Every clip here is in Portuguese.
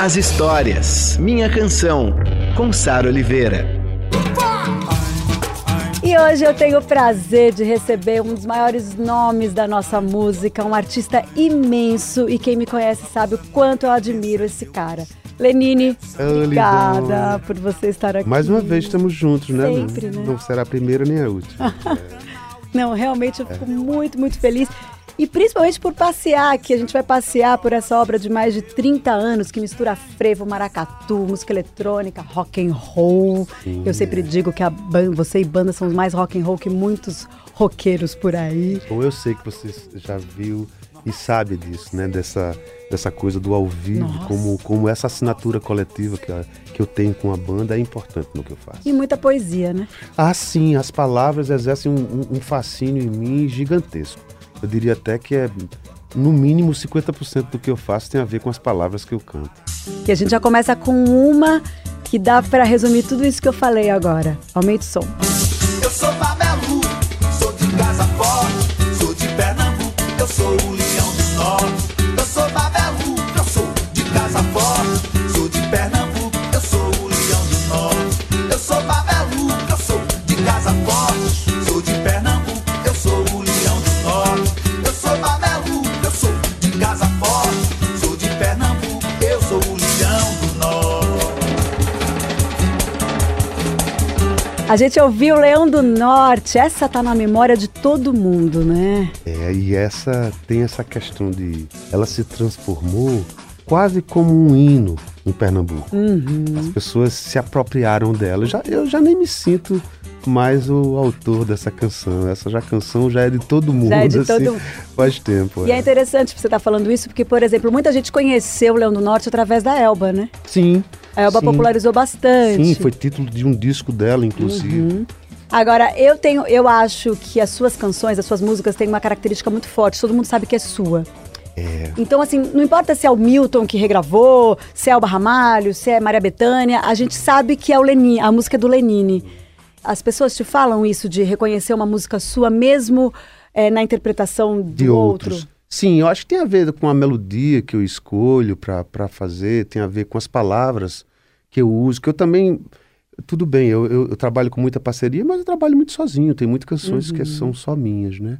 as histórias. Minha Canção, com Sara Oliveira. E hoje eu tenho o prazer de receber um dos maiores nomes da nossa música, um artista imenso e quem me conhece sabe o quanto eu admiro esse cara. Lenine, obrigada por você estar aqui. Mais uma vez estamos juntos, né? Sempre, né? Não será a primeira nem a última. Não, realmente eu fico muito, muito feliz. E principalmente por passear aqui. A gente vai passear por essa obra de mais de 30 anos que mistura frevo, maracatu, música eletrônica, rock and roll. Sim, Eu sempre é. digo que a banda, você e banda são mais rock and roll que muitos roqueiros por aí. Bom, eu sei que você já viu e sabe disso, né? Dessa, dessa coisa do ao vivo, Nossa. como, como essa assinatura coletiva que, a- que eu tenho com a banda é importante no que eu faço. E muita poesia, né? Ah, sim, as palavras exercem um- um fascínio em mim gigantesco. Eu diria até que é, no mínimo, 50% do que eu faço tem a ver com as palavras que eu canto. E a gente já começa com uma que dá pra resumir tudo isso que eu falei agora. Aumente o som. Eu sou A gente ouviu Leão do Norte. Essa tá na memória de todo mundo, né? É, e essa tem essa questão de. Ela se transformou quase como um hino em Pernambuco. Uhum. As pessoas se apropriaram dela. Já, eu já nem me sinto mais o autor dessa canção. Essa já canção já é de todo mundo. é de assim, todo mundo. Faz tempo. E é interessante você estar falando isso, porque, por exemplo, muita gente conheceu o Leão do Norte através da Elba, né? Sim. A Elba sim. popularizou bastante. Sim, foi título de um disco dela, inclusive. Uhum. Agora, eu tenho, eu acho que as suas canções, as suas músicas têm uma característica muito forte. Todo mundo sabe que é sua. É. Então, assim, não importa se é o Milton que regravou, se é o Barramalho, se é Maria Bethânia, a gente sabe que é o Lenine, a música é do Lenine. As pessoas te falam isso de reconhecer uma música sua, mesmo eh, na interpretação do de outro. outros. Sim, eu acho que tem a ver com a melodia que eu escolho para fazer, tem a ver com as palavras que eu uso, que eu também. Tudo bem, eu, eu, eu trabalho com muita parceria, mas eu trabalho muito sozinho, tem muitas canções que são só minhas, né?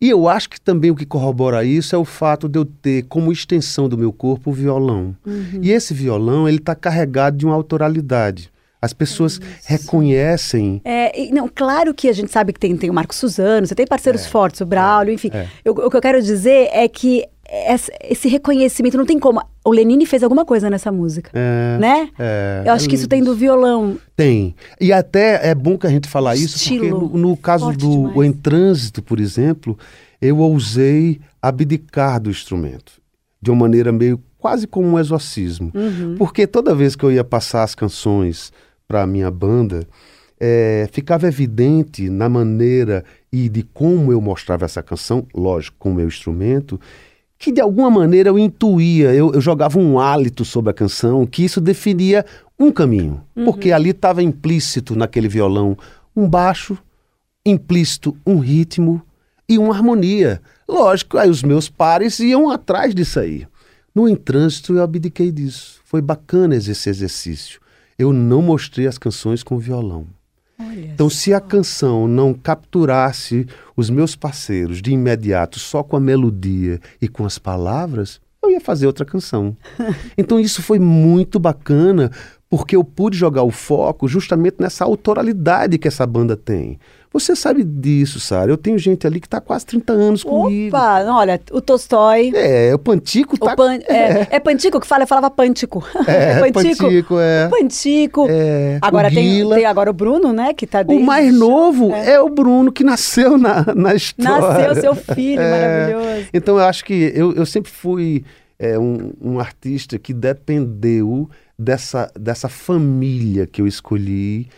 E eu acho que também o que corrobora isso é o fato de eu ter como extensão do meu corpo o violão. E esse violão, ele está carregado de uma autoralidade. As pessoas reconhecem É, e, não, claro que a gente sabe que tem, tem o Marco Suzano, você tem parceiros fortes, o Braulio, enfim. é. O que eu quero dizer é que essa- esse reconhecimento não tem como. O Lenine fez alguma coisa nessa música, É, né? é, eu acho é que isso tem do violão. Tem. E até é bom que a gente falar isso, porque no, no caso forte do demais. Em Trânsito, por exemplo, eu ousei abdicar do instrumento. De uma maneira meio quase como um exorcismo. Uhum. Porque toda vez que eu ia passar as canções para a minha banda, eh, ficava evidente na maneira e de como eu mostrava essa canção, lógico, com o meu instrumento, que de alguma maneira eu intuía, eu, eu jogava um hálito sobre a canção, que isso definia um caminho. Porque ali estava implícito naquele violão um baixo, implícito um ritmo e uma harmonia. Lógico, aí os meus pares iam atrás disso aí. No entrânsito eu abdiquei disso. Foi bacana esse exercício. Eu não mostrei as canções com violão. Olha. Então, se a canção não capturasse os meus parceiros de imediato só com a melodia e com as palavras, eu ia fazer outra canção. Então, isso foi muito bacana, porque eu pude jogar o foco justamente nessa autoralidade que essa banda tem. Você sabe disso, Sara. Eu tenho gente ali que está quase 30 anos comigo. Opa, olha, o Tolstói. É, o Pantico O tá. pan, é, é Pantico que fala, eu falava Pântico. É, Pantico, é. Pantico. É, Agora o tem, tem agora o Bruno, né? Que tá O desde- mais novo é. o Bruno, que nasceu na, na história. Nasceu seu filho, É. maravilhoso. Então eu acho que eu, eu sempre fui é um, um artista que dependeu dessa, dessa família que eu escolhi.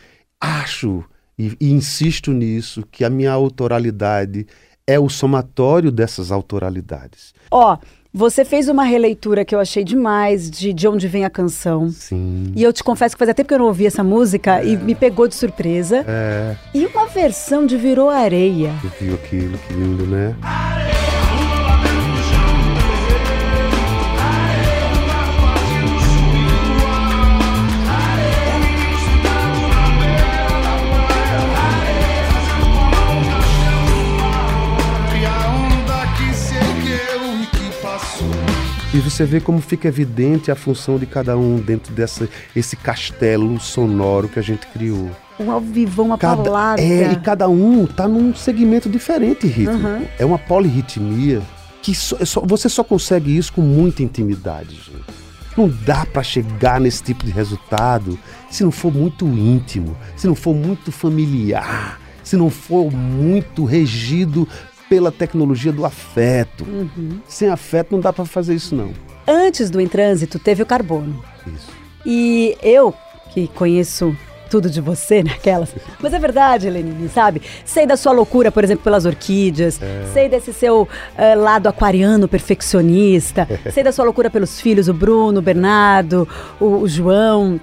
Acho e, e insisto nisso que a minha autoralidade é o somatório dessas autoralidades. Ó, você fez uma releitura que eu achei demais de De Onde Vem a Canção. Sim. E eu te confesso que fazia tempo que eu não ouvi essa música e me pegou de surpresa. É, E uma versão de Virou Areia. eu vi aquilo, que lindo, né? E E você vê como fica evidente a função de cada um dentro dessa esse castelo sonoro que a gente criou. Um ao vivo, uma Cada, palavra. é, e cada um tá num segmento diferente rítmico. Uhum. É uma polirritmia que só- é só- você só consegue isso com muita intimidade, gente. Não dá pra chegar nesse tipo de resultado se não for muito íntimo, se não for muito familiar, se não for muito regido pela tecnologia do afeto. Uhum. Sem afeto não dá pra fazer isso não. Antes do Em Trânsito, teve o Carbono. Isso. E eu, que conheço tudo de você naquelas. Mas é verdade, Lenine, sabe? Sei da sua loucura, por exemplo, pelas orquídeas. Sei desse seu eh, lado aquariano perfeccionista. sei da sua loucura pelos filhos, o Bruno, o Bernardo, o, o João.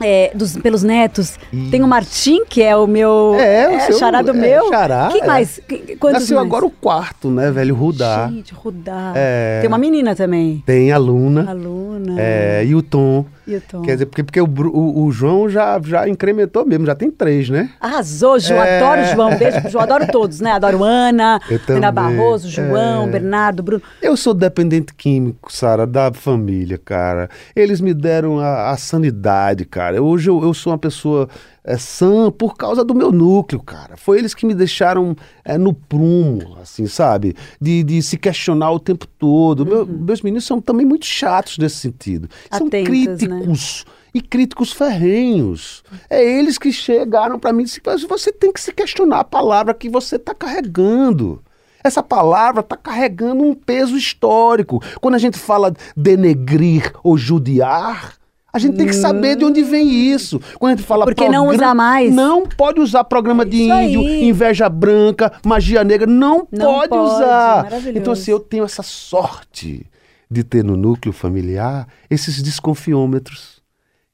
Eh, dos, pelos netos. Ih. Tem o Martim, que é o meu. É, o seu- chará do é, meu. xará, Quem é. mais? Quantos Nasceu mais? agora o quarto, né, velho? Rudá. Gente, Rudá. É. Tem uma menina também. Tem a Luna. Aluna. É, e o Tom. E o Tom. Quer dizer, porque, porque o, o- o João já, já incrementou mesmo, já tem três, né? Arrasou, João. É. Adoro o João. Beijo pro João. Adoro todos, né? Adoro Ana, Ana. Barroso, João, É. Bernardo, Bruno. Eu sou dependente químico, Sara, da família, cara. Eles me deram a, a sanidade, cara. Hoje eu, eu sou uma pessoa é, sã por causa do meu núcleo, cara. Foi eles que me deixaram é, no prumo, assim, sabe? De, de se questionar o tempo todo. Meu- meus meninos são também muito chatos nesse sentido. São Atentos, críticos. E críticos ferrenhos. É eles que chegaram para mim e disseram: "Mas você tem que se questionar a palavra que você está carregando. Essa palavra está carregando um peso histórico. Quando a gente fala denegrir ou judiar, a gente tem que saber de onde vem isso. Quando a gente fala Porque não usar mais. Não pode usar programa de Isso índio, aí. inveja branca, magia negra. Não, Não pode, pode, usar. Então, assim, eu tenho essa sorte de ter no núcleo familiar esses desconfiômetros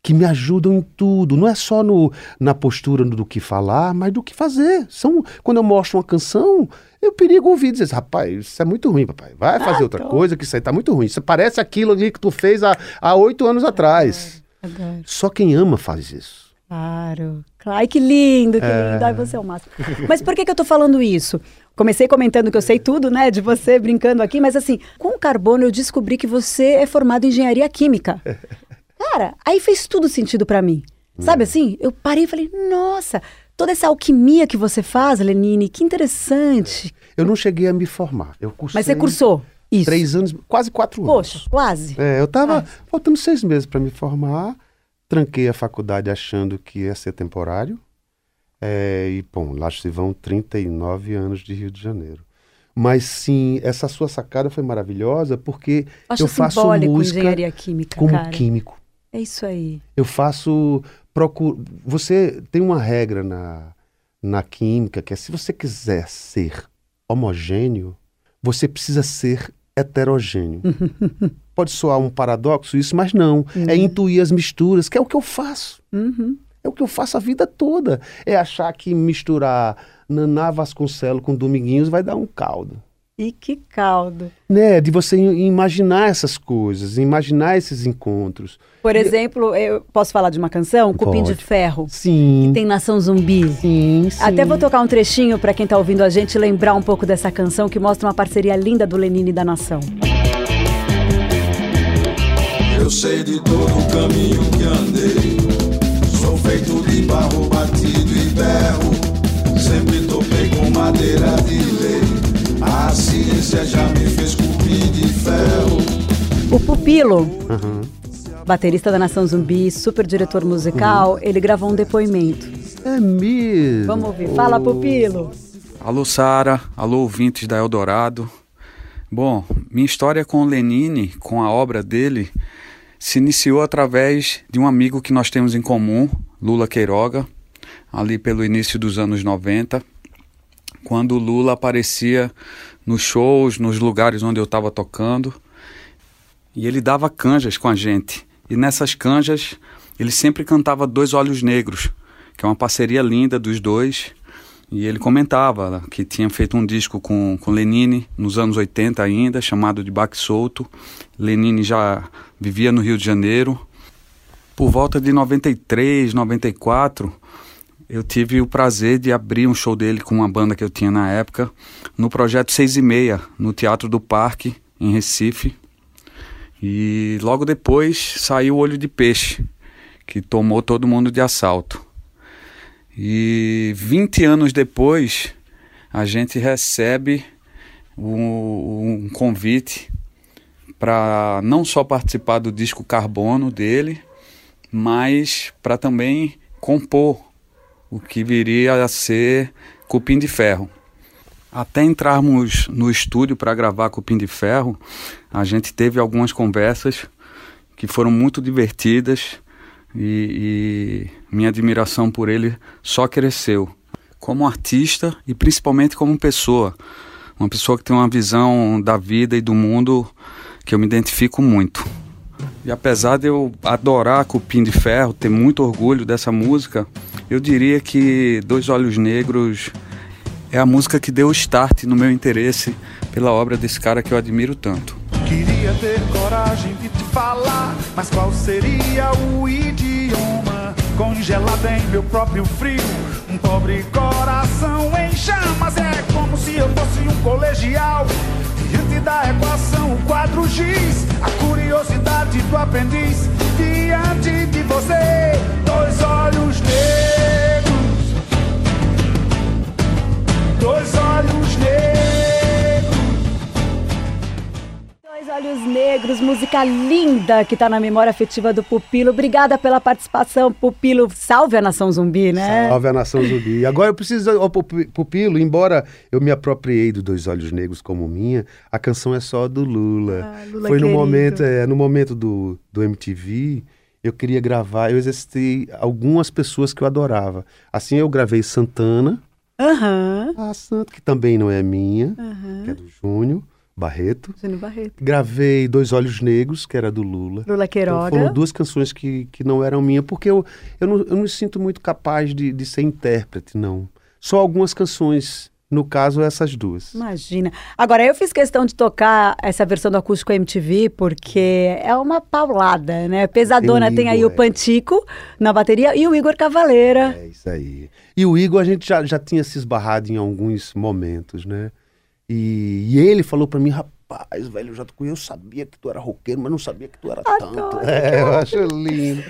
que me ajudam em tudo. Não é só no, na postura do que falar, mas do que fazer. São, quando eu mostro uma canção, eu perigo ouvir e dizer, rapaz, isso é muito ruim, papai. Vai fazer outra tô. coisa que isso aí tá muito ruim. Isso parece aquilo ali que tu fez há há oito anos atrás. Adoro. Só quem ama faz isso. Claro. Claro. Ai, que lindo, que lindo. Ai, você é o máximo. Mas por que, que eu tô falando isso? Comecei comentando que eu sei tudo, né, de você brincando aqui, mas assim, com o carbono eu descobri que você é formado em engenharia química. Cara, aí fez tudo sentido pra mim. Sabe assim? Eu parei e falei, nossa, toda essa alquimia que você faz, Lenine, que interessante. Eu não cheguei a me formar. Eu cursei Mas você cursou isso? três anos, quase quatro anos. Poxa, quase. É, eu tava faltando seis meses para me formar, tranquei a faculdade achando que ia ser temporário. É, e, bom, lá se vão 39 anos de Rio de Janeiro. Mas sim, essa sua sacada foi maravilhosa porque Acho eu faço simbólico música engenharia química, como cara. químico. É isso aí. Eu faço. Procuro, você tem uma regra na, na química que é se você quiser ser homogêneo, você precisa ser heterogêneo. Pode soar um paradoxo isso, mas não. É intuir as misturas, que é o que eu faço. Uhum. É o que eu faço a vida toda. É achar que misturar Naná Vasconcelos com Dominguinhos vai dar um caldo. E que caldo. Né? De você imaginar essas coisas, imaginar esses encontros. Por exemplo, eu posso falar de uma canção, Cupim de Pode. Ferro, Sim. tem Nação Zumbi. Sim, sim. Até vou tocar um trechinho pra quem tá ouvindo a gente lembrar um pouco dessa canção que mostra uma parceria linda do Lenine e da Nação. Eu sei de todo o caminho que andei. Sou feito de barro batido e berro. Sempre topei com madeira de ciência já me fez cupim de ferro. O Pupilo, Aham. baterista da Nação Zumbi, super diretor musical, ele gravou um depoimento. É mesmo. Vamos ouvir. Fala, Pupilo. Alô, Sara. Alô, ouvintes da Eldorado. Bom, minha história com o Lenine, com a obra dele, se iniciou através de um amigo que nós temos em comum, Lula Queiroga, ali pelo início dos anos 90, quando o Lula aparecia nos shows, nos lugares onde eu estava tocando, e ele dava canjas com a gente. E nessas canjas, ele sempre cantava Dois Olhos Negros, que é uma parceria linda dos dois. E ele comentava que tinha feito um disco com, com Lenine nos anos 80 ainda, chamado de Baque Solto. Lenine já vivia no Rio de Janeiro. Por volta de 93, 94, eu tive o prazer de abrir um show dele com uma banda que eu tinha na época, no projeto Seis e Meia, no Teatro do Parque, em Recife. E logo depois saiu o Olho de Peixe, que tomou todo mundo de assalto. E 20 anos depois, a gente recebe um, um convite para não só participar do disco Carbono dele, mas para também compor o que viria a ser Cupim de Ferro. Até entrarmos no estúdio para gravar Cupim de Ferro, a gente teve algumas conversas que foram muito divertidas e, e minha admiração por ele só cresceu. Como artista e principalmente como pessoa. Uma pessoa que tem uma visão da vida e do mundo que eu me identifico muito. E apesar de eu adorar Cupim de Ferro, ter muito orgulho dessa música, eu diria que Dois Olhos Negros é a música que deu o start no meu interesse pela obra desse cara que eu admiro tanto. Queria ter coragem de te falar, mas qual seria o idioma? Congelado em meu próprio frio, um pobre coração em chamas. É como se eu fosse um colegial. Diante da equação, o quadro giz, a curiosidade do aprendiz. Diante de você, dois olhos negros. Dois Olhos Negros, música linda que tá na memória afetiva do Pupilo. Obrigada pela participação, Pupilo. Salve a Nação Zumbi, né? Salve a nação zumbi. E Agora eu preciso, ó, Pupi- Pupilo, embora eu me apropriei do Dois Olhos Negros como minha, a canção é só do Lula. Ah, Lula Foi no querido. momento, é, no momento do, do MTV, eu queria gravar, eu exercitei algumas pessoas que eu adorava. Assim eu gravei Santana, Aham. a Santa, que também não é minha, Aham. que é do Júnior Barreto. Júnior Barreto. Gravei Dois Olhos Negros, que era do Lula. Lula Então, Queiroga. foram duas canções que, que não eram minhas, porque eu, eu, não, eu não me sinto muito capaz de, de ser intérprete, não. Só algumas canções, no caso, essas duas. Imagina. Agora, eu fiz questão de tocar essa versão do acústico MTV porque é uma paulada, né? Pesadona Tem o tem, aí Igor, o é. Pantico na bateria e o Igor Cavaleira. É isso aí. E o Igor, a gente já, já tinha se esbarrado em alguns momentos, né? E, e ele falou pra mim, rapaz, velho, eu já eu sabia que tu era roqueiro, mas não sabia que tu era tanto. Adoro, É, eu acho lindo.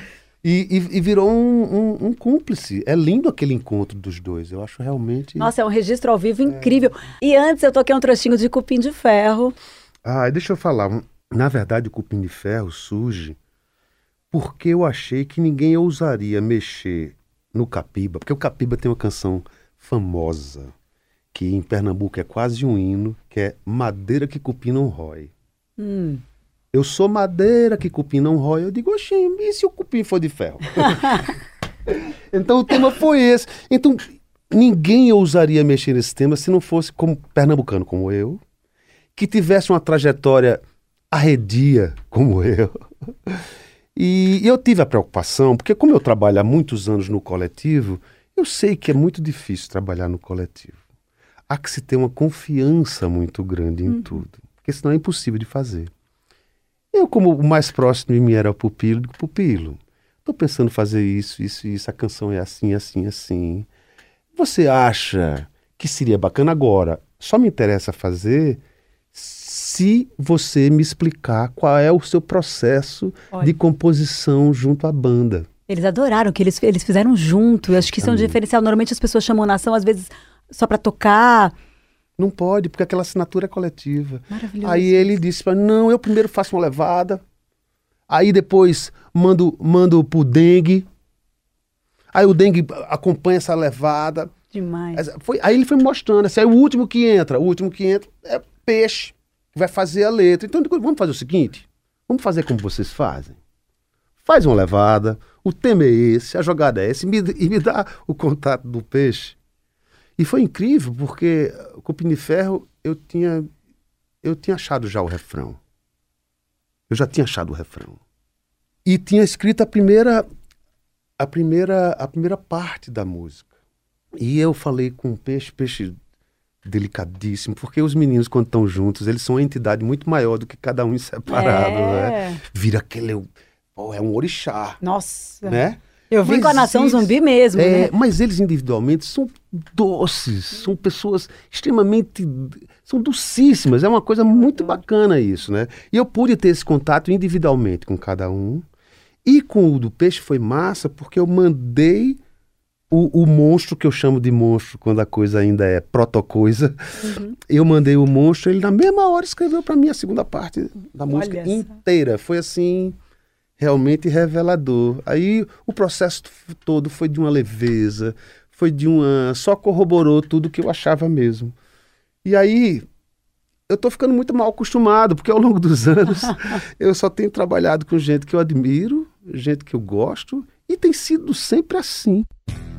E, e- e virou um, um- um cúmplice. É lindo aquele encontro dos dois. Eu acho realmente. Nossa, é um registro ao vivo incrível. E antes eu toquei um trechinho de Cupim de Ferro. Ah, deixa eu falar. Na verdade, o Cupim de Ferro surge porque eu achei que ninguém ousaria mexer no Capiba, porque o Capiba tem uma canção famosa, que em Pernambuco é quase um hino, que é Madeira que Cupim não rói. Hum. Eu sou madeira que cupim não rói. Eu digo, oxi, e se o cupim for de ferro? então o tema foi esse. Então ninguém ousaria mexer nesse tema se não fosse como pernambucano como eu, que tivesse uma trajetória arredia como eu. E eu tive a preocupação, porque como eu trabalho há muitos anos no coletivo, eu sei que é muito difícil trabalhar no coletivo. Há que se ter uma confiança muito grande em tudo, porque senão é impossível de fazer. Eu, como o mais próximo de mim era o Pupilo, digo, Pupilo, estou pensando em fazer isso, isso, isso, a canção é assim, assim, assim. Você acha que seria bacana agora? Só me interessa fazer se você me explicar qual é o seu processo Olha. de composição junto à banda. Eles adoraram que eles, eles fizeram junto. Eu acho que isso é um diferencial. Normalmente as pessoas chamam nação, às vezes, só pra tocar. Não pode, porque aquela assinatura é coletiva. Maravilhoso. Aí ele disse para não, eu primeiro faço uma levada, aí depois mando, mando pro dengue, aí o dengue acompanha essa levada. Demais. Essa- Foi, aí ele foi me mostrando, assim, aí o último que entra, o último que entra é peixe. que vai fazer a letra. Então, vamos fazer o seguinte: vamos fazer como vocês fazem. Faz uma levada, o tema é esse, a jogada é esse, e me, e me dá o contato do peixe. E foi incrível, porque o Piniferro eu tinha, eu tinha achado já o refrão. Eu já tinha achado o refrão. E tinha escrito a primeira, a primeira, a primeira parte da música. E eu falei com o peixe, peixe delicadíssimo, porque os meninos, quando estão juntos, eles são uma entidade muito maior do que cada um separado, É. né? Vira aquele. pô, é um orixá, Nossa. né? Eu vim Mas com a nação eles- zumbi mesmo, É, né? Mas eles individualmente são doces, são pessoas extremamente. são docíssimas. É uma coisa muito bacana isso, né? E eu pude ter esse contato individualmente com cada um. E com o do peixe foi massa, porque eu mandei o, o monstro, que eu chamo de monstro quando a coisa ainda é protocoisa. Uhum. Eu mandei o monstro, ele na mesma hora escreveu para mim a segunda parte da música Olha inteira. Foi assim realmente revelador. Aí o processo todo foi de uma leveza, foi de uma. só corroborou tudo que eu achava mesmo. E aí eu tô ficando muito mal acostumado, porque ao longo dos anos eu só tenho trabalhado com gente que eu admiro, gente que eu gosto, e tem sido sempre assim.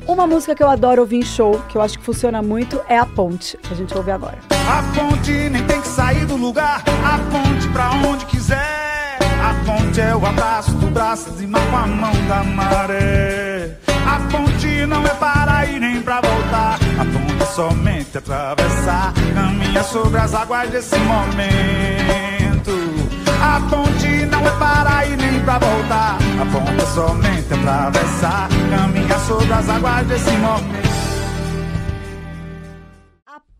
Uma música que eu adoro ouvir em show, que eu acho que funciona muito, é A Ponte, que a gente ouve agora. A ponte nem tem que sair do lugar, a ponte pra onde quiser. A ponte é o abraço do braço de mar com a mão da maré. A ponte não é para ir nem pra voltar, a ponte é somente atravessar. Caminha sobre as águas desse momento. A ponte não é para ir nem pra voltar, a ponte é somente atravessar. Caminha sobre as águas desse momento.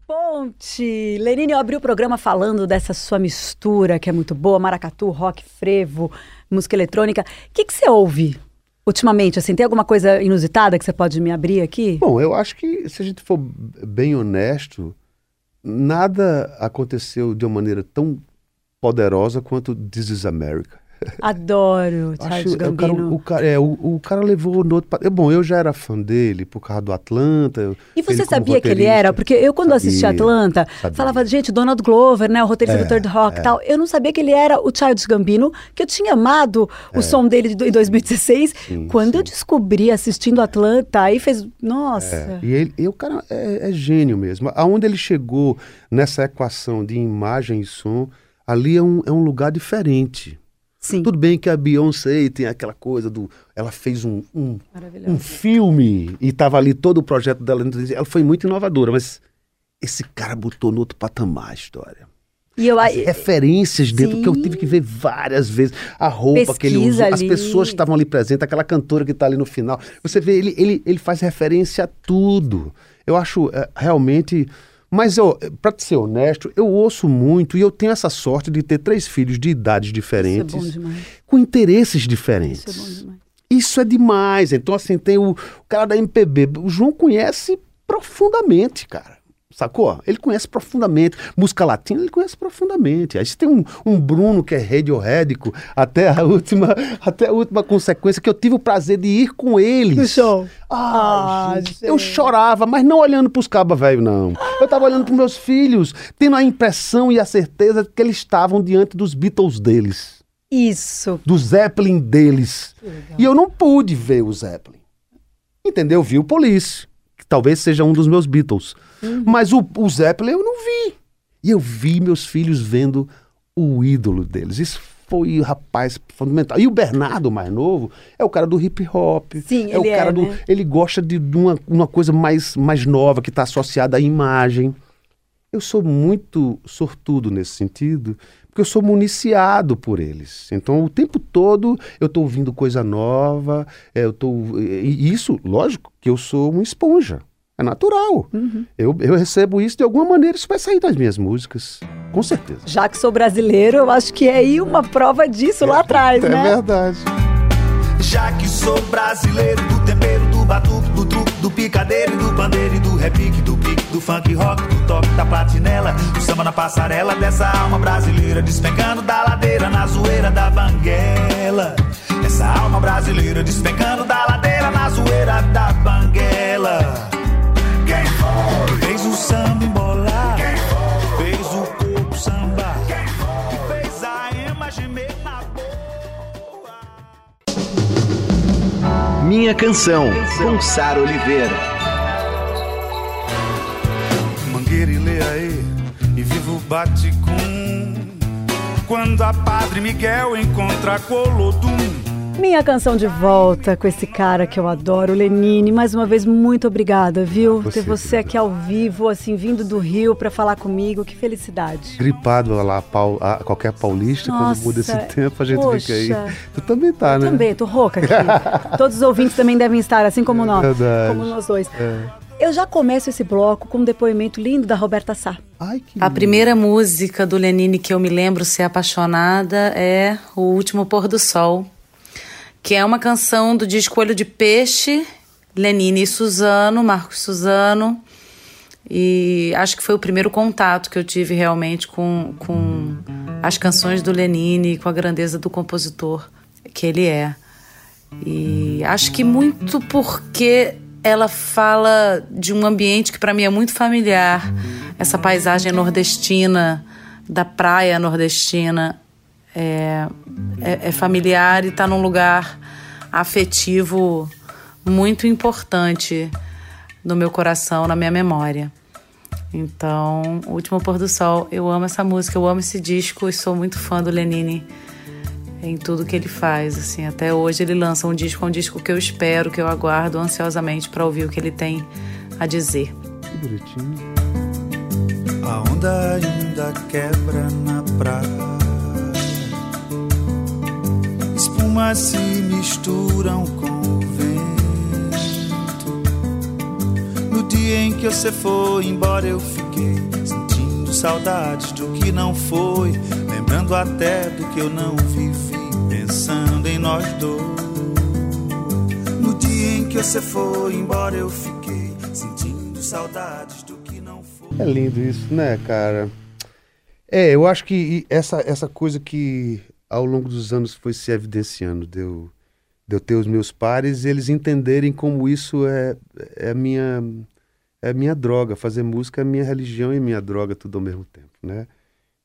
Ponte! Lenine, eu abri o programa falando dessa sua mistura, que é muito boa, maracatu, rock, frevo, música eletrônica. O que, que você ouve ultimamente? Assim, tem alguma coisa inusitada que você pode me abrir aqui? Bom, eu acho que se a gente for bem honesto, nada aconteceu de uma maneira tão poderosa quanto This is America. Adoro Acho- é, o, cara, Gambino. o, cara, é, o, o cara levou no outro. é, Bom, eu já era fã dele por causa do Atlanta. E você sabia que ele era? Porque eu, quando assisti Sabia, Atlanta, sabia. falava, gente, Donald Glover, né? O roteirista do Third Rock e tal. Eu não sabia que ele era o Charles Gambino, que eu tinha amado o som dele de, em 2016. É. Sim, quando sim. eu descobri assistindo Atlanta, aí fez. Nossa. É, e, ele, e o cara é, é gênio mesmo. Aonde ele chegou nessa equação de imagem e som, ali é um, é um lugar diferente. Sim. Tudo bem que a Beyoncé tem aquela coisa do. Ela fez um, um, um filme e estava ali todo o projeto dela. Ela foi muito inovadora, mas esse cara botou no outro patamar a história. E eu As referências dentro, que eu Sim. tive que ver várias vezes. A roupa que ele Pesquisa usou, as pessoas que estavam ali presentes, aquela cantora que está ali no final. Você vê, ele, ele, ele faz referência a tudo. Eu acho é, realmente. Mas eu, para ser honesto, eu ouço muito e eu tenho essa sorte de ter três filhos de idades Isso é diferentes, bom demais. com interesses Isso diferentes. é bom demais. Isso é demais. Então, assim, tem o, o cara da MPB. O João conhece profundamente, cara. Sacou? Ele conhece profundamente. Música latina, ele conhece profundamente. Aí você tem um, um Bruno que é radiohédico até a última até a última consequência que eu tive o prazer de ir com eles. No show. Ah, Ah, gente, eu chorava, mas não olhando pros cabas velho, não. Eu tava olhando pros meus filhos, tendo a impressão e a certeza de que eles estavam diante dos Beatles deles Isso. do Zeppelin deles. E eu não pude ver o Zeppelin. Entendeu? Eu vi o Police, que talvez seja um dos meus Beatles. Mas o, o Zeppelin eu não vi. E eu vi meus filhos vendo o ídolo deles. Isso foi, rapaz, fundamental. E o Bernardo, mais novo, é o cara do hip hop. Sim, é o ele é, cara do. né? Ele gosta de, de uma, uma coisa mais, mais nova que está associada à imagem. Eu sou muito sortudo nesse sentido, porque eu sou municiado por eles. Então, o tempo todo eu estou ouvindo coisa nova, é, eu tô, e isso, lógico, que eu sou uma esponja. É natural. Uhum. Eu, eu recebo isso de alguma maneira, isso vai sair das minhas músicas. Com certeza. Já que sou brasileiro, eu acho que é aí uma prova disso lá atrás, é né? verdade. Já que sou brasileiro do tempero, do batuque, do truque, do picadeiro, do bandeiro e do repique, do pique, do funk rock, do toque, da platinela, do samba na passarela, dessa alma brasileira despencando da ladeira na zoeira da banguela. Essa alma brasileira despencando da ladeira na zoeira da Minha Canção, com Sara Oliveira. Mangueira e Leaê e vivo bate com quando a Padre Miguel encontra Colodum. Minha canção de volta com esse cara que eu adoro, o Lenine. Mais uma vez, muito obrigada, viu? Você, Ter você aqui ao vivo, assim, vindo do Rio para falar comigo. Que felicidade. Gripado lá, pau, a, qualquer paulista, Nossa, quando muda esse tempo, a gente poxa. fica aí. Tu também tá, Eu né? também, tô rouca aqui. Todos os ouvintes também devem estar, assim como nós. verdade. Como nós dois. Eu já começo esse bloco com um depoimento lindo da Roberta Sá. Ai, que A primeira música do Lenine que eu me lembro ser apaixonada é O Último Pôr do Sol, que é uma canção do disco Olho de Peixe, Lenine e Suzano, Marcos Suzano. E acho que foi o primeiro contato que eu tive realmente com, com as canções do Lenine, com a grandeza do compositor que ele é. E acho que muito porque ela fala de um ambiente que para mim é muito familiar, essa paisagem nordestina, da praia nordestina, é, é, é familiar e está num lugar afetivo muito importante no meu coração, na minha memória. Então, Último Pôr do Sol, eu amo essa música, eu amo esse disco e sou muito fã do Lenine em tudo que ele faz, assim, até hoje ele lança um disco, um disco que eu espero, que eu aguardo ansiosamente para ouvir o que ele tem a dizer. Que bonitinho. A onda ainda quebra na praia. Espumas se misturam com o vento. No dia em que você foi embora, eu fiquei sentindo saudades do que não foi. Lembrando até do que eu não vivi, pensando em nós dois. No dia em que você foi embora, eu fiquei sentindo saudades do que não foi. É lindo isso, né, cara? É, eu acho que essa, essa coisa que ao longo dos anos foi se evidenciando, de eu, de eu ter os meus pares e eles entenderem como isso é, é a minha é minha droga, fazer música é minha religião e minha droga tudo ao mesmo tempo, né?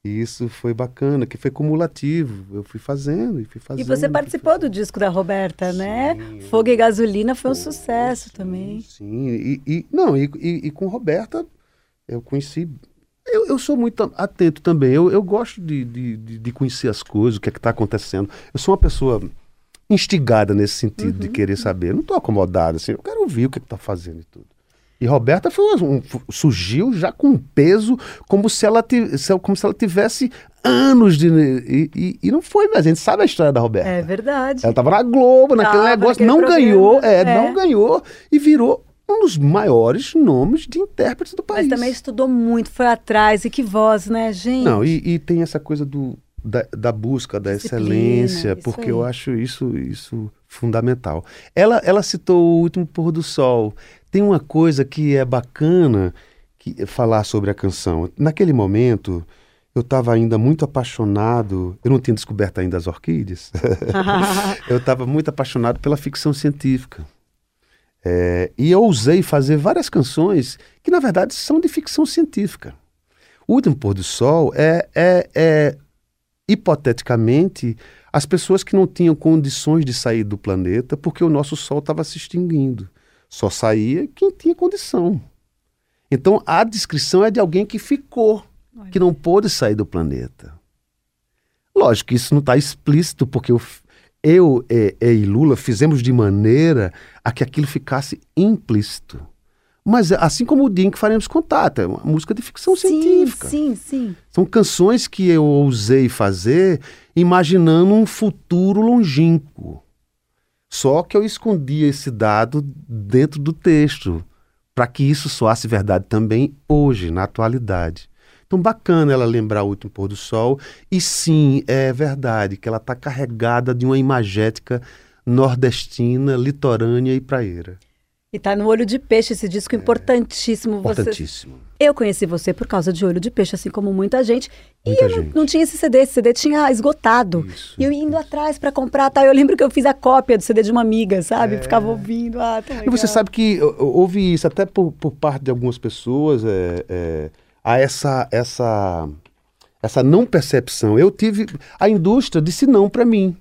E isso foi bacana, que foi cumulativo. Eu fui fazendo e fui fazendo. E você participou do disco da Roberta, né? Sim. Fogo e Gasolina foi um sucesso também. Sim, e, e- não, e, e- e com Roberta eu conheci. Eu, eu sou muito atento também. Eu, eu gosto de, de, de- conhecer as coisas, o que é que está acontecendo. Eu sou uma pessoa instigada nesse sentido de querer saber. Eu não estou acomodado assim. Eu quero ouvir o que está fazendo e tudo. E Roberta foi um- surgiu já com um peso como se ela como se ela tivesse anos de e, e- e não foi, mas a gente sabe a história da Roberta. É verdade. Ela tava na Globo, naquele Tava negócio, não programa, ganhou, é, é. não ganhou e virou um dos maiores nomes de intérpretes do país. Mas também estudou muito, foi atrás. E que voz, né, gente? Não, e, e tem essa coisa do, da, da busca, da Disciplina, excelência, porque aí. eu acho isso, isso fundamental. Ela, ela citou o último pôr do sol. Tem uma coisa que é bacana que, falar sobre a canção. Naquele momento, eu estava ainda muito apaixonado. Eu não tinha descoberto ainda as orquídeas. eu estava muito apaixonado pela ficção científica. É, e eu ousei fazer várias canções que, na verdade, são de ficção científica. O Último Pôr do Sol é, é, é, hipoteticamente, as pessoas que não tinham condições de sair do planeta porque o nosso Sol estava se extinguindo. Só saía quem tinha condição. Então, a descrição é de alguém que ficou, que não pôde sair do planeta. Lógico que isso não está explícito, porque eu, eu eh, eh, e Lula fizemos de maneira a que aquilo ficasse implícito. Mas assim como o que faremos contato, é uma música de ficção sim, científica. sim, sim. São canções que eu ousei fazer imaginando um futuro longínquo. Só que eu escondi esse dado dentro do texto, para que isso soasse verdade também hoje, na atualidade. Então, bacana ela lembrar o último pôr do sol. E sim, é verdade que ela está carregada de uma imagética nordestina, litorânea e praieira. E tá no Olho de Peixe, esse disco importantíssimo. Você- Importantíssimo. Eu conheci você por causa de Olho de Peixe, assim como muita gente. E Muita eu não, gente. não tinha esse CD, esse CD tinha esgotado. Isso, e eu indo atrás pra comprar, tá? Eu lembro que eu fiz a cópia do CD de uma amiga, sabe? Ficava ouvindo, ah, tá É. E você legal. sabe que eu- eu houve isso até por, por parte de algumas pessoas, é, há essa, essa, essa não percepção. Eu tive. A indústria disse não para mim.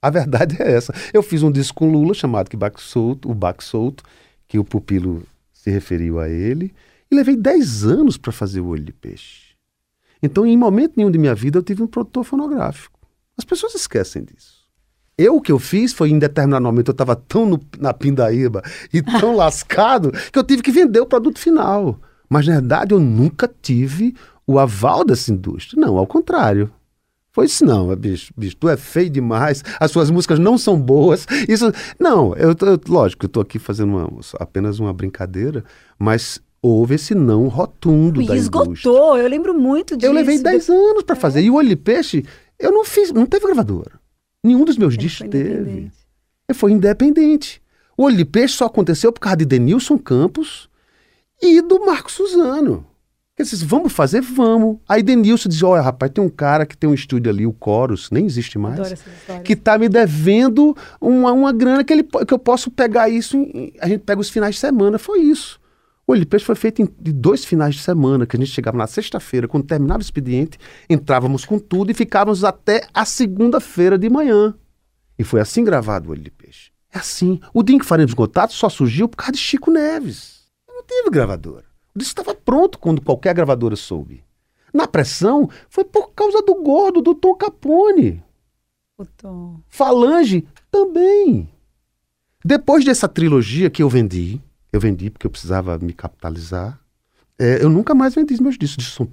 A verdade é essa. Eu fiz um disco com Lula chamado que Baque Solto, o Baque Solto, que o pupilo se referiu a ele, e levei 10 anos para fazer o Olho de Peixe. Então, em momento nenhum de minha vida, eu tive um produtor fonográfico. As pessoas esquecem disso. Eu, o que eu fiz foi, em determinado momento, eu estava tão no- na pindaíba e tão lascado que eu tive que vender o produto final. Mas, na verdade, eu nunca tive o aval dessa indústria. Não, ao contrário. Foi isso não, bicho, bicho, tu é feio demais, as suas músicas não são boas. Isso, não, eu, eu- lógico, eu tô aqui fazendo uma- apenas uma brincadeira, mas houve esse não rotundo E da indústria. esgotou, eu lembro muito disso. Eu levei 10 anos para fazer. E o Olho de Peixe, eu não fiz, não teve gravadora. Nenhum dos meus Ele discos teve. foi independente. O Olho de Peixe só aconteceu por causa de Denilson Campos e do Marco Suzano. Eles disse, vamos fazer? Vamos. Aí Denilson diz, olha, rapaz, tem um cara que tem um estúdio ali, o Chorus, nem existe mais, que tá me devendo uma, uma grana que, ele, que eu posso pegar isso, em- a gente pega os finais de semana. Foi isso. O Olho de Peixe foi feito em dois finais de semana, que a gente chegava na sexta-feira, quando terminava o expediente, entrávamos com tudo e ficávamos até a segunda-feira de manhã. E foi assim gravado o Olho de Peixe. É assim. O dia em que faremos contato só surgiu por causa de Chico Neves. Teve gravadora. O disco estava pronto quando qualquer gravadora soube. Na pressão, foi por causa do gordo, do Tom Capone. O Tom. Falange também. Depois dessa trilogia que eu vendi, eu vendi porque eu precisava me capitalizar, é, eu nunca mais vendi os meus discos. São,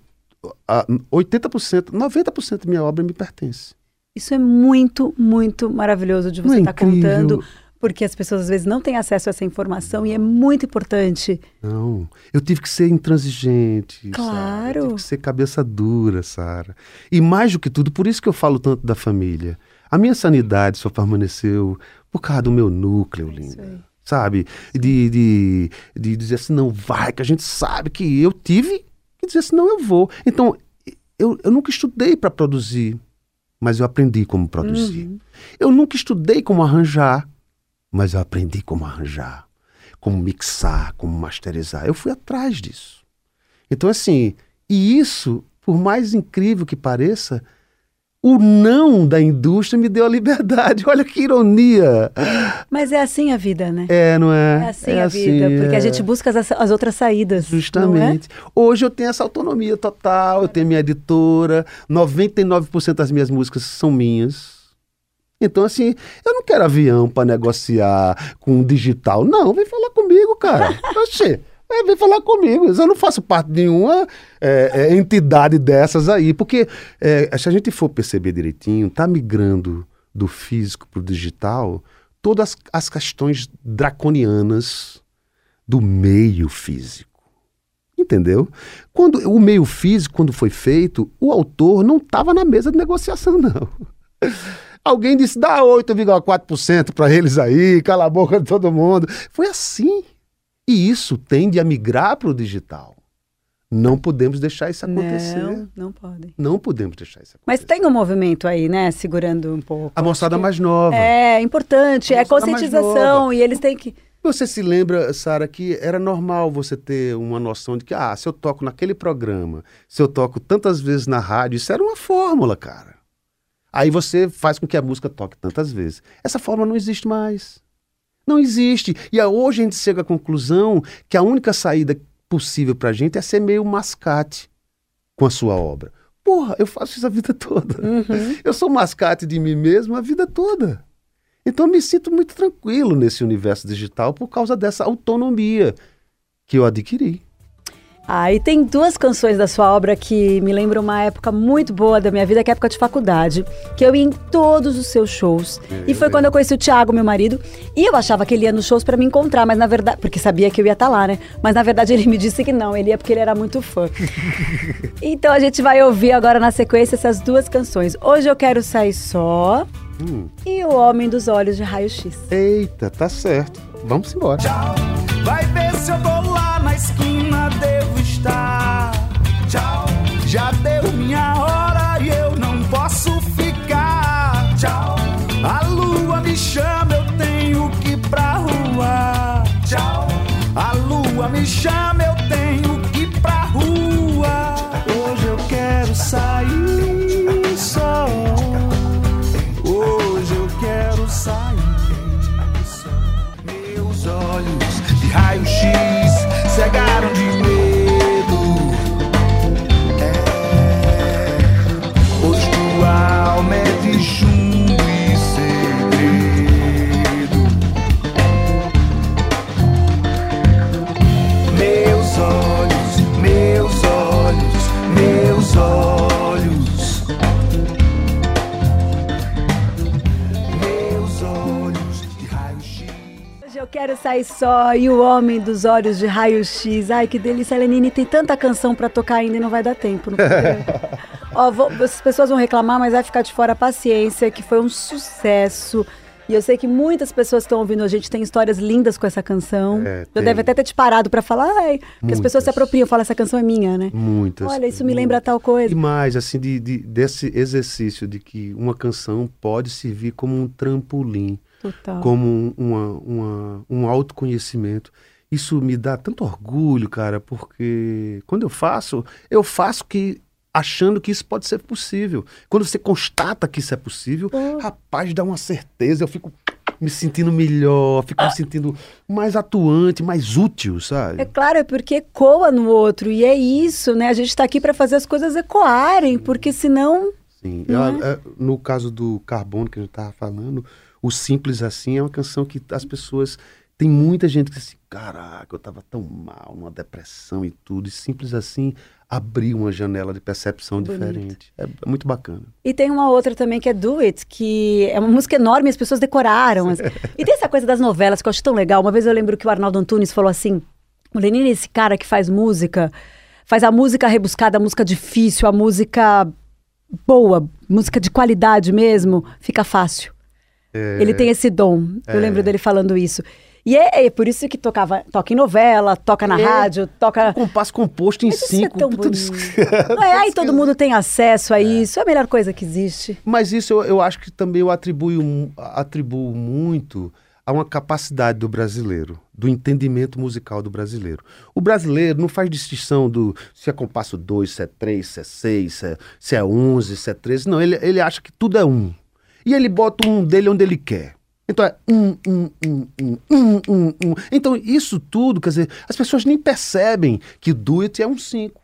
ah, 80%, 90% da minha obra me pertence. Isso é muito, muito maravilhoso de você é estar incrível? contando, porque as pessoas às vezes não têm acesso a essa informação e é muito importante. Não, eu tive que ser intransigente. Claro. Eu tive que ser cabeça dura, Sara. E mais do que tudo, por isso que eu falo tanto da família. A minha sanidade só permaneceu por causa do meu núcleo, É linda. Sabe? De, de, de dizer assim, não vai, que a gente sabe que eu tive que dizer assim, não, eu vou. Então, eu, eu nunca estudei para produzir, mas eu aprendi como produzir. Uhum. Eu nunca estudei como arranjar, mas eu aprendi como arranjar, como mixar, como masterizar. Eu fui atrás disso. Então, assim, e isso, por mais incrível que pareça, o não da indústria me deu a liberdade. Olha que ironia. Mas é assim a vida, né? É, não é? É assim a vida, porque a é. gente busca as, as outras saídas. É? Justamente. Hoje eu tenho essa autonomia total, eu tenho minha editora, 99% das minhas músicas são minhas. Então, assim, eu não quero avião para negociar com digital. Não, vem falar comigo, cara. Oxê, é, vem falar comigo. Eu não faço parte de nenhuma é, é, entidade dessas aí. Porque é, se a gente for perceber direitinho, tá migrando do físico para o digital todas as questões draconianas do meio físico. Entendeu? Quando o meio físico, quando foi feito, o autor não estava na mesa de negociação, não. Alguém disse, dá 8,4% para eles aí, cala a boca de todo mundo. Foi assim. E isso tende a migrar para o digital. Não podemos deixar isso acontecer. Não, não podem. Não podemos deixar isso acontecer. Mas tem um movimento aí, né? Segurando um pouco. A moçada que- mais nova. É importante, é moçada mais conscientização e eles têm que. Você se lembra, Sara, que era normal você ter uma noção de que, ah, se eu toco naquele programa, se eu toco tantas vezes na rádio, isso era uma fórmula, cara. Aí você faz com que a música toque tantas vezes. Essa fórmula não existe mais. Não existe. E a- hoje a gente chega à conclusão que a única saída possível pra gente é ser meio mascate com a sua obra. Porra, eu faço isso a vida toda. Eu sou mascate de mim mesmo a vida toda. Então eu me sinto muito tranquilo nesse universo digital por causa dessa autonomia que eu adquiri. Ah, e tem duas canções da sua obra que me lembram uma época muito boa da minha vida, que é a época de faculdade, que eu ia em todos os seus shows. e foi quando eu conheci o Thiago, meu marido, e eu achava que ele ia nos shows pra me encontrar, mas na verdade, porque sabia que eu ia estar lá, né? Mas na verdade ele me disse que não, ele ia porque ele era muito fã. então a gente vai ouvir agora na sequência essas duas canções. Hoje eu quero sair só e O Homem dos Olhos de Raio-X. Eita, tá certo. Vamos embora. Vai ver se eu tô lá na esquina. Tchau. Já deu minha hora e eu não posso ficar. Tchau. A lua me chama, eu tenho que ir pra rua. Tchau. A lua me chama, quero sair só e o homem dos olhos de raio-x. Ai, que delícia, Lenine. Tem tanta canção pra tocar ainda e não vai dar tempo. Ó, vou- as pessoas vão reclamar, mas vai ficar de fora a paciência, que foi um sucesso. E eu sei que muitas pessoas que estão ouvindo a gente têm histórias lindas com essa canção. É, eu deve até ter te parado pra falar, ai, porque as pessoas se Muitas. apropriam, falam, essa canção é minha, né? Muitas. Olha, isso me lembra tal coisa. E mais, assim, de, de- desse exercício de que uma canção pode servir como um trampolim, Total. como um, uma, uma- um autoconhecimento. Isso me dá tanto orgulho, cara, porque quando eu faço, eu faço que achando que isso pode ser possível. Quando você constata que isso é possível, rapaz, dá uma certeza, eu fico me sentindo melhor, fico me sentindo mais atuante, mais útil, sabe? É claro, é porque ecoa no outro. E é isso, né? A gente tá aqui pra fazer as coisas ecoarem, porque senão. Sim, Não ela- é, no caso do Carbono que a gente estava falando, o Simples Assim é uma canção que as pessoas. Tem muita gente que diz assim, caraca, eu tava tão mal, numa depressão e tudo, e Simples Assim abriu uma janela de percepção Bonito. diferente. É, é muito bacana. E tem uma outra também que é Do It, que é uma música enorme, as pessoas decoraram. As- E tem essa coisa das novelas que eu acho tão legal. Uma vez eu lembro que o Arnaldo Antunes falou assim: o Lenine é esse cara que faz música, faz a música rebuscada, a música difícil, a música boa, música de qualidade mesmo, fica fácil. Ele tem esse dom. Eu lembro dele falando isso. E é, é por isso que tocava, toca em novela, toca na É. rádio, toca. Compasso composto em Mas é cinco. tão tudo isso- Não é? Aí todo mundo tem acesso a isso. É a melhor coisa que existe. Mas isso eu, eu acho que também eu atribuo, atribuo muito a uma capacidade do brasileiro, do entendimento musical do brasileiro. O brasileiro não faz distinção do se é compasso 2, se é 3, se é 6, se é, se é 11, se é 13. Não, ele, ele acha que tudo é um. E ele bota um dele onde ele quer. Então é um, um, um, um, um, um, um. Então isso tudo, quer dizer, as pessoas nem percebem que duet é um 5.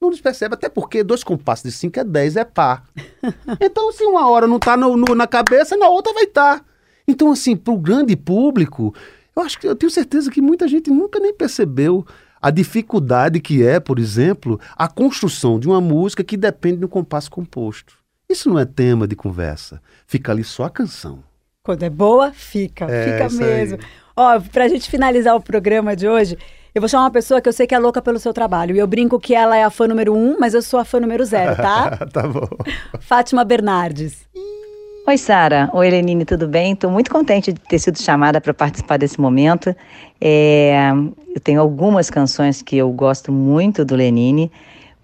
Não nos percebe, até porque dois compassos de 5 é 10, é par. Então, se uma hora não tá no- na cabeça, na outra vai estar. Então, assim, pro grande público, eu acho que eu tenho certeza que muita gente nunca nem percebeu a dificuldade que é, por exemplo, a construção de uma música que depende de um compasso composto. Isso não é tema de conversa. Fica ali só a canção. Quando é boa, fica. É, fica isso aí. mesmo. Ó, pra gente finalizar o programa de hoje, eu vou chamar uma pessoa que eu sei que é louca pelo seu trabalho. E eu brinco que ela é a fã número um, mas eu sou a fã número zero, tá? tá bom. Fátima Bernardes. Oi, Sara. Oi, Lenine, tudo bem? Estou muito contente de ter sido chamada para participar desse momento. É, eu tenho algumas canções que eu gosto muito do Lenine,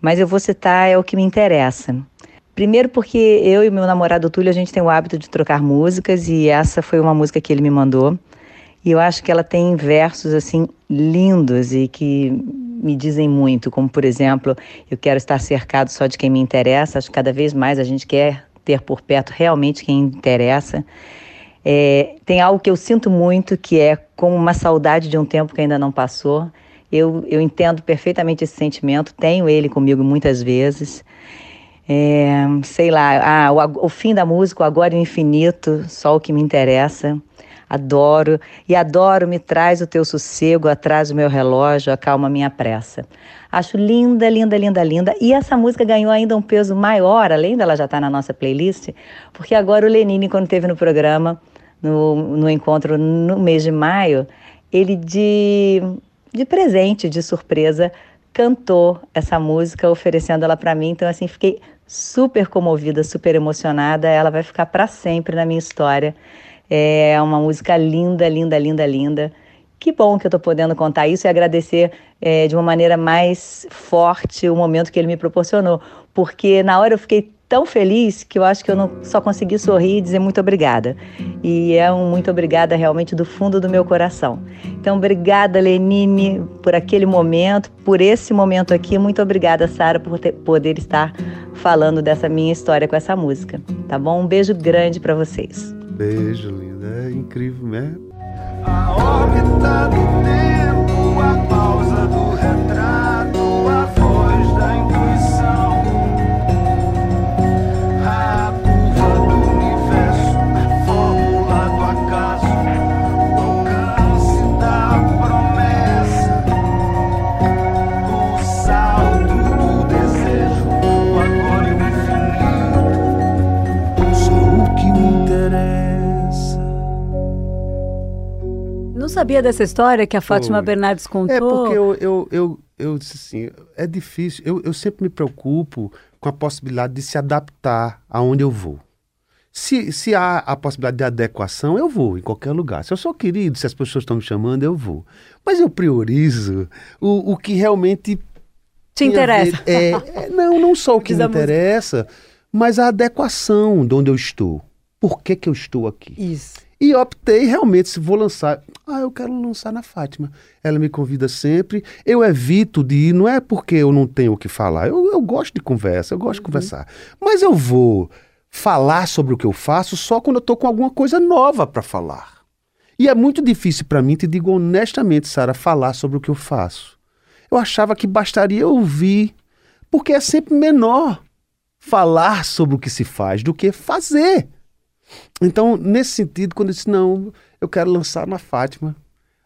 mas eu vou citar é o que me interessa. Primeiro porque eu e meu namorado Túlio, a gente tem o hábito de trocar músicas e essa foi uma música que ele me mandou. E eu acho que ela tem versos assim lindos e que me dizem muito, como por exemplo, eu quero estar cercado só de quem me interessa. Acho que cada vez mais a gente quer ter por perto realmente quem interessa. É, tem algo que eu sinto muito que é como uma saudade de um tempo que ainda não passou. Eu, eu entendo perfeitamente esse sentimento, tenho ele comigo muitas vezes. É, sei lá, ah, o, o fim da música, o agora e o infinito, só o que me interessa. Adoro, e adoro, me traz o teu sossego, atrás o meu relógio, acalma minha pressa. Acho linda, linda, linda, linda. E essa música ganhou ainda um peso maior, além dela já estar na nossa playlist, porque agora o Lenine, quando esteve no programa, no, no encontro no mês de maio, ele de, de presente, de surpresa, cantou essa música, oferecendo ela para mim. Então, assim, fiquei super comovida, super emocionada. Ela vai ficar para sempre na minha história. É uma música linda, linda, linda, linda. Que bom que eu estou podendo contar isso e agradecer é, de uma maneira mais forte o momento que ele me proporcionou, porque na hora eu fiquei tão feliz que eu acho que eu não só consegui sorrir e dizer muito obrigada. E é um muito obrigada realmente do fundo do meu coração. Então, obrigada, Lenine, por aquele momento, por esse momento aqui. Muito obrigada, Sara, por ter- poder estar falando dessa minha história com essa música. Tá bom? Um beijo grande para vocês. Beijo, linda. É incrível, né? A órbita do tempo, a pausa do retrato, a voz da sabia dessa história que a Fátima Foi. Bernardes contou? É porque eu, eu, eu, eu disse assim, é difícil. Eu, eu sempre me preocupo com a possibilidade de se adaptar aonde eu vou. Se, se há a possibilidade de adequação, eu vou em qualquer lugar. Se eu sou querido, se as pessoas estão me chamando, eu vou. Mas eu priorizo o, o que realmente Te interessa. É, é, não, não só o que Diz me música. interessa, mas a adequação de onde eu estou. Por que, que eu estou aqui? Isso. E optei realmente, se vou lançar. Ah, eu quero lançar na Fátima. Ela me convida sempre. Eu evito de ir, não é porque eu não tenho o que falar. Eu, eu gosto de conversa, eu gosto de conversar. Mas eu vou falar sobre o que eu faço só quando eu estou com alguma coisa nova para falar. E é muito difícil para mim, te digo honestamente, Sara, falar sobre o que eu faço. Eu achava que bastaria ouvir, porque é sempre menor falar sobre o que se faz do que fazer. Então, nesse sentido, quando eu disse, não, eu quero lançar na Fátima.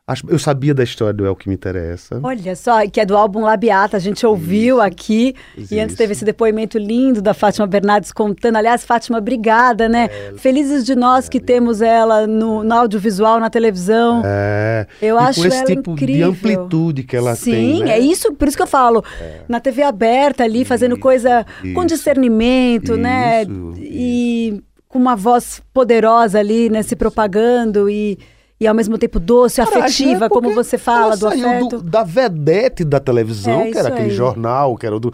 Acho- Eu sabia da história do É o que me interessa. Olha só, que é do álbum Labiata, a gente ouviu aqui. E antes Isso. teve esse depoimento lindo da Fátima Bernardes contando. Aliás, Fátima, obrigada, né? Felizes de nós que temos ela no, no audiovisual, na televisão. É. Eu e acho com esse ela tipo incrível. de amplitude que ela Sim, tem. né? é isso, por isso que eu falo. Na TV aberta ali, fazendo Isso, coisa com isso. discernimento, né? Isso, E com uma voz poderosa ali, né? Se propagando e, e ao mesmo tempo doce, Coragem, afetiva, né? como você fala, ela do afeto. da vedete da televisão, É, que era aquele aí. jornal, que era o do.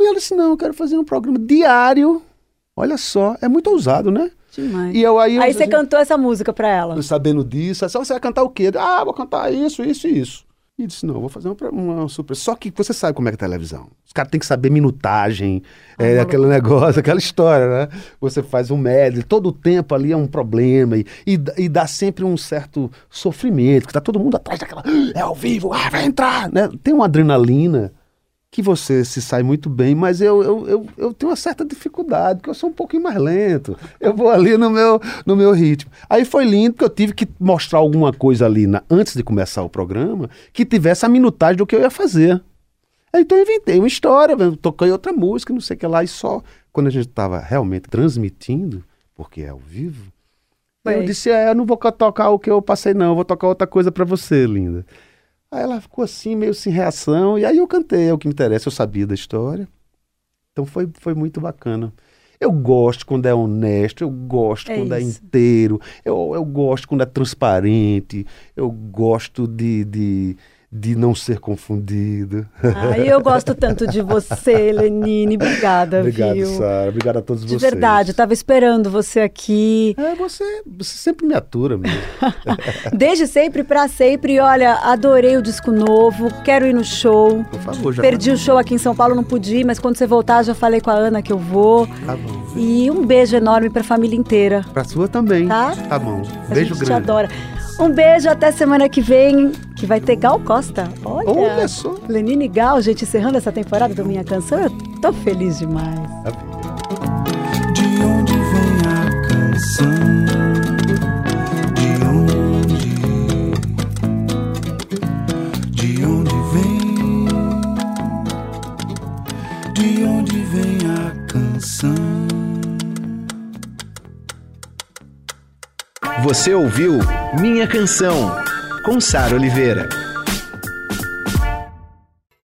E ela disse: não, eu quero fazer um programa diário. Olha só, é muito ousado, né? Demais. E eu aí. eu Aí você assim, cantou essa música pra ela. sabendo disso, assim, você vai cantar o quê? Ah, vou cantar isso, isso e isso. E disse, não, vou fazer uma, uma surpresa. Só que você sabe como é que é televisão. Os caras têm que saber minutagem, é, aquele negócio, aquela história, né? Você faz um medley, todo o tempo ali é um problema e, e, dá- e dá sempre um certo sofrimento, que tá todo mundo atrás daquela, "Ah, é ao vivo, ah, vai entrar, né? Tem uma adrenalina que você se sai muito bem, mas eu, eu, eu, eu tenho uma certa dificuldade, porque eu sou um pouquinho mais lento. Eu vou ali no meu, no meu ritmo. Aí foi lindo, porque eu tive que mostrar alguma coisa ali na- antes de começar o programa que tivesse a minutagem do que eu ia fazer. Aí, Então eu inventei uma história, toquei outra música, não sei o que lá, e só quando a gente estava realmente transmitindo, porque é ao vivo, eu disse, é, eu não vou tocar o que eu passei não, eu vou tocar outra coisa pra você, linda. Aí ela ficou assim, meio sem reação, e aí eu cantei, é o que me interessa, eu sabia da história. Então foi, foi muito bacana. Eu gosto quando é honesto, eu gosto É quando é isso. inteiro, eu, eu gosto quando é transparente, eu gosto de, de, de não ser confundido. Ai, eu gosto tanto de você, Lenine. Obrigada, Obrigado, viu? Sara. Obrigado a todos De vocês. verdade, eu tava esperando você aqui. É, você, você sempre me atura mesmo. Desde sempre pra sempre. E olha, adorei o disco novo. Quero ir no show. Por favor, já Perdi o show aqui em São Paulo, não pude ir, mas quando você voltar, já falei com a Ana que eu vou. Tá bom. E um beijo enorme pra família inteira. Pra sua também. Tá? Tá bom. A Beijo gente te grande. adora. Um beijo até semana que vem, que vai ter Gal Costa. Olha, Olha só. Lenine Gal, gente, encerrando essa temporada do Minha Canção. Eu tô feliz demais. De onde vem a canção? De onde? De onde vem? De onde vem a canção? Você ouviu Minha Canção, com Sara Oliveira.